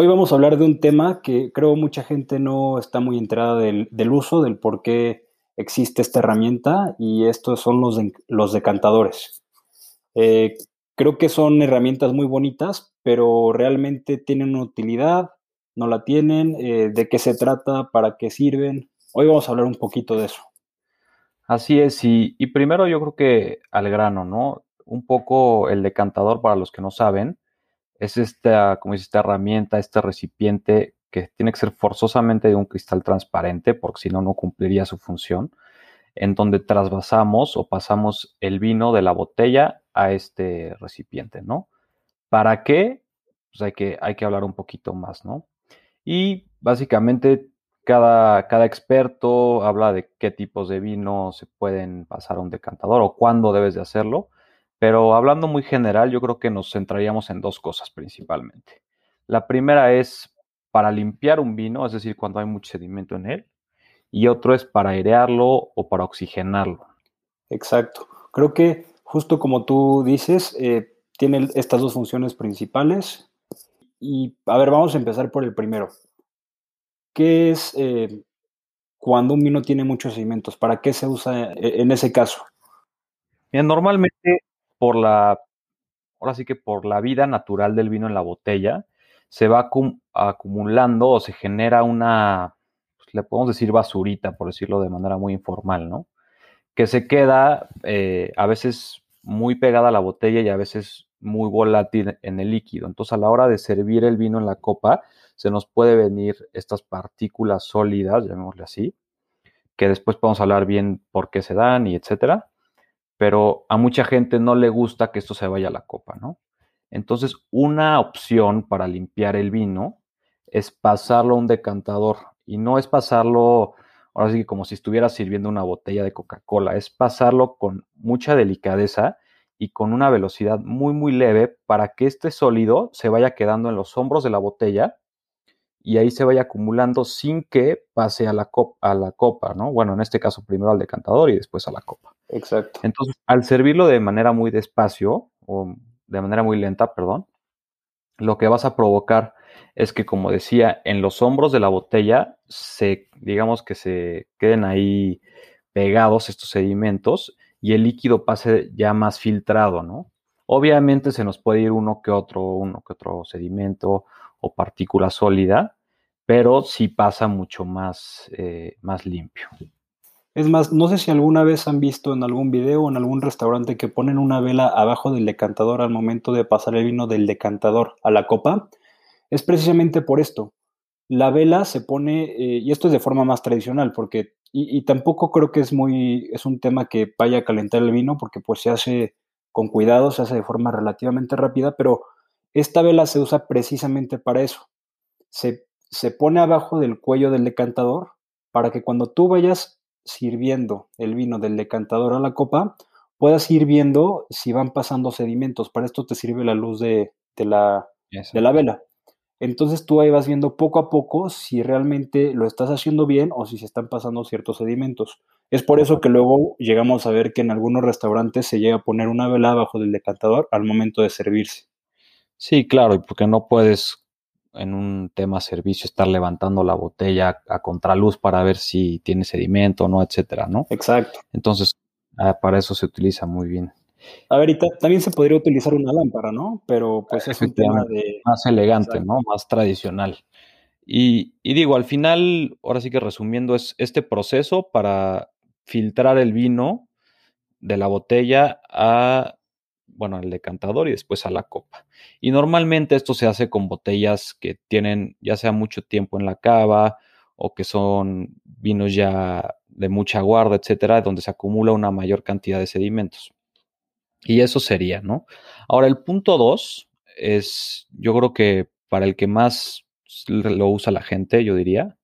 Hoy vamos a hablar de un tema que creo mucha gente no está muy enterada del, uso, del por qué existe esta herramienta y estos son los, decantadores. Eh, creo que son herramientas muy bonitas, pero realmente tienen una utilidad, no la tienen, eh, de qué se trata, para qué sirven. Hoy vamos a hablar un poquito de eso. Así es, y, y primero yo creo que al grano, ¿no? Un poco el decantador, para los que no saben, es esta, como dice, esta herramienta, este recipiente que tiene que ser forzosamente de un cristal transparente, porque si no, no cumpliría su función, en donde trasvasamos o pasamos el vino de la botella a este recipiente, ¿no? ¿Para qué? Pues hay que, hay que hablar un poquito más, ¿no? Y básicamente cada, cada experto habla de qué tipos de vino se pueden pasar a un decantador o cuándo debes de hacerlo. Pero hablando muy general, yo creo que nos centraríamos en dos cosas principalmente. La primera es para limpiar un vino, es decir, cuando hay mucho sedimento en él, y otro es para airearlo o para oxigenarlo. Exacto. Creo que justo como tú dices, eh, tiene estas dos funciones principales. Y a ver, vamos a empezar por el primero. ¿Qué es eh, cuando un vino tiene muchos sedimentos? ¿Para qué se usa eh, en ese caso? Bien, normalmente por la, ahora sí que por la vida natural del vino en la botella, se va acumulando o se genera una, pues, le podemos decir basurita, por decirlo de manera muy informal, ¿no? Que se queda eh, a veces muy pegada a la botella y a veces muy volátil en el líquido. Entonces, a la hora de servir el vino en la copa, se nos puede venir estas partículas sólidas, llamémosle así, que después podemos hablar bien por qué se dan y etcétera pero a mucha gente no le gusta que esto se vaya a la copa, ¿no? Entonces, una opción para limpiar el vino es pasarlo a un decantador y no es pasarlo, ahora sí como si estuviera sirviendo una botella de Coca-Cola, es pasarlo con mucha delicadeza y con una velocidad muy, muy leve para que este sólido se vaya quedando en los hombros de la botella y ahí se vaya acumulando sin que pase a la, copa, a la copa, ¿no? Bueno, en este caso primero al decantador y después a la copa. Exacto. Entonces, al servirlo de manera muy despacio, o de manera muy lenta, perdón, lo que vas a provocar es que, como decía, en los hombros de la botella se, digamos que se queden ahí pegados estos sedimentos y el líquido pase ya más filtrado, ¿no? Obviamente se nos puede ir uno que otro, uno que otro sedimento o partícula sólida, pero sí pasa mucho más, eh, más limpio. Es más, no sé si alguna vez han visto en algún video o en algún restaurante que ponen una vela abajo del decantador al momento de pasar el vino del decantador a la copa. Es precisamente por esto. La vela se pone, eh, y esto es de forma más tradicional, porque, y, y, tampoco creo que es muy, es un tema que vaya a calentar el vino, porque pues se hace con cuidado, se hace de forma relativamente rápida, pero esta vela se usa precisamente para eso. Se, se pone abajo del cuello del decantador para que cuando tú vayas sirviendo el vino del decantador a la copa, puedas ir viendo si van pasando sedimentos. Para esto te sirve la luz de, la, de la vela. Entonces tú ahí vas viendo poco a poco si realmente lo estás haciendo bien o si se están pasando ciertos sedimentos. Es por eso que luego llegamos a ver que en algunos restaurantes se llega a poner una vela abajo del decantador al momento de servirse. Sí, claro, y porque no puedes en un tema servicio estar levantando la botella a contraluz para ver si tiene sedimento o no, etcétera, ¿no? Exacto. Entonces, ah, para eso se utiliza muy bien. A ver, y también se podría utilizar una lámpara, ¿no? Pero pues es un tema de... Más elegante, ¿no? Más tradicional. Y, y, digo, al final, ahora sí que resumiendo, es este proceso para filtrar el vino de la botella a bueno, al decantador y después a la copa. Y normalmente esto se hace con botellas que tienen ya sea mucho tiempo en la cava o que son vinos ya de mucha guarda, etcétera, donde se acumula una mayor cantidad de sedimentos. Y eso sería, ¿no? Ahora, el punto dos es, yo creo que para el que más lo usa la gente, yo diría,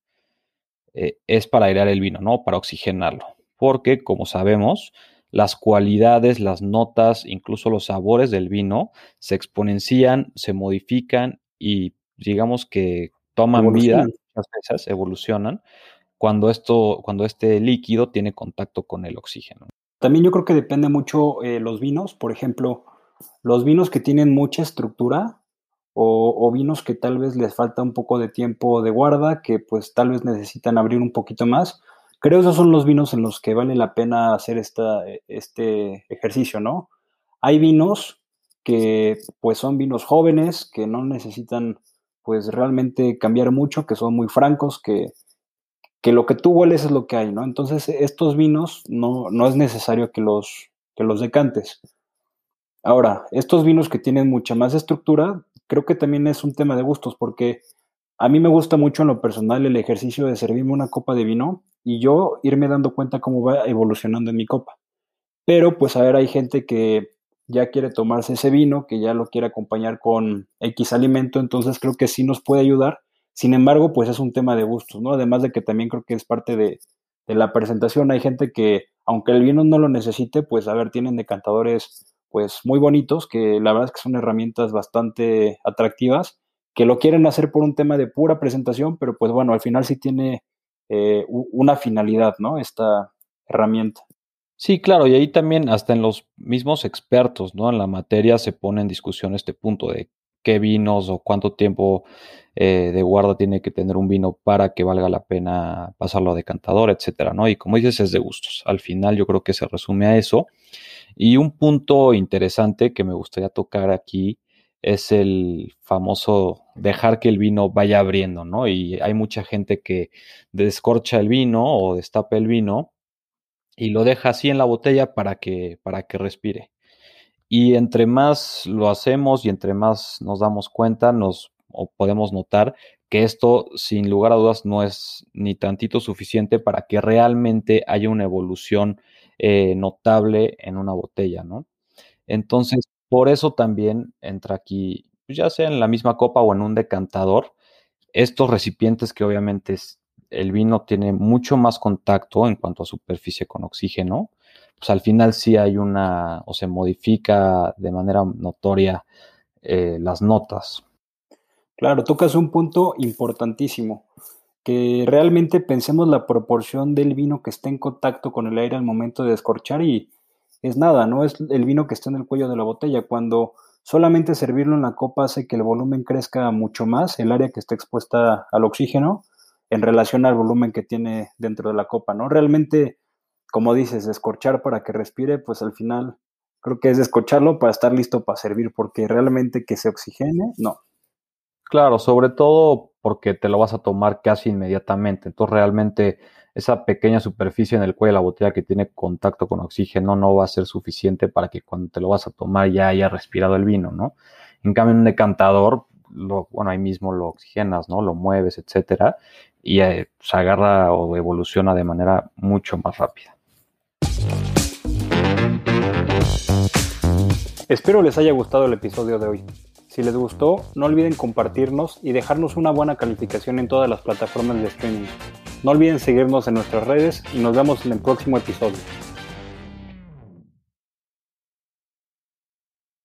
eh, es para airear el vino, ¿no? Para oxigenarlo. Porque, como sabemos, las cualidades, las notas, incluso los sabores del vino se exponencian, se modifican y digamos que toman vida, muchas veces evolucionan, cuando, esto, cuando este líquido tiene contacto con el oxígeno. También yo creo que depende mucho eh, los vinos, por ejemplo, los vinos que tienen mucha estructura o, vinos que tal vez les falta un poco de tiempo de guarda, que pues tal vez necesitan abrir un poquito más. Creo que esos son los vinos en los que vale la pena hacer esta, este ejercicio, ¿no? Hay vinos que pues son vinos jóvenes, que no necesitan pues realmente cambiar mucho, que son muy francos, que, que lo que tú hueles es lo que hay, ¿no? Entonces estos vinos no, no es necesario que los, que los decantes. Ahora, estos vinos que tienen mucha más estructura, creo que también es un tema de gustos, porque a mí me gusta mucho en lo personal el ejercicio de servirme una copa de vino y yo irme dando cuenta cómo va evolucionando en mi copa. Pero pues a ver, hay gente que ya quiere tomarse ese vino, que ya lo quiere acompañar con X alimento, entonces creo que sí nos puede ayudar. Sin embargo, pues es un tema de gustos, ¿no? Además de que también creo que es parte de, de la presentación. Hay gente que, aunque el vino no lo necesite, pues a ver, tienen decantadores pues muy bonitos, que la verdad es que son herramientas bastante atractivas, que lo quieren hacer por un tema de pura presentación, pero pues bueno, al final sí tiene eh, una finalidad, ¿no? Esta herramienta. Sí, claro, y ahí también hasta en los mismos expertos, ¿no? En la materia se pone en discusión este punto de qué vinos o cuánto tiempo eh, de guarda tiene que tener un vino para que valga la pena pasarlo a decantador, etcétera, ¿no? Y como dices, es de gustos. Al final yo creo que se resume a eso. Y un punto interesante que me gustaría tocar aquí es el famoso dejar que el vino vaya abriendo, ¿no? Y hay mucha gente que descorcha el vino o destapa el vino y lo deja así en la botella para que, para que respire. Y entre más lo hacemos y entre más nos damos cuenta, nos podemos notar que esto, sin lugar a dudas, no es ni tantito suficiente para que realmente haya una evolución eh, notable en una botella, ¿no? Entonces, por eso también entra aquí, pues, ya sea en la misma copa o en un decantador, estos recipientes que obviamente el vino tiene mucho más contacto en cuanto a superficie con oxígeno, pues al final sí hay una, o se modifica de manera notoria eh, las notas. Claro, tocas un punto importantísimo que realmente pensemos la proporción del vino que está en contacto con el aire al momento de descorchar y es nada, no es el vino que está en el cuello de la botella. Cuando solamente servirlo en la copa hace que el volumen crezca mucho más, el área que está expuesta al oxígeno, en relación al volumen que tiene dentro de la copa, ¿no? Realmente, como dices, descorchar para que respire, pues al final creo que es descorcharlo para estar listo para servir, porque realmente que se oxigene, no. Claro, sobre todo porque te lo vas a tomar casi inmediatamente. Entonces, realmente esa pequeña superficie en el cuello de la botella que tiene contacto con oxígeno no va a ser suficiente para que cuando te lo vas a tomar ya haya respirado el vino, ¿no? En cambio, en un decantador, lo, bueno, ahí mismo lo oxigenas, ¿no? Lo mueves, etcétera, y eh, se agarra o evoluciona de manera mucho más rápida. Espero les haya gustado el episodio de hoy. Si les gustó, no olviden compartirnos y dejarnos una buena calificación en todas las plataformas de streaming. No olviden seguirnos en nuestras redes y nos vemos en el próximo episodio.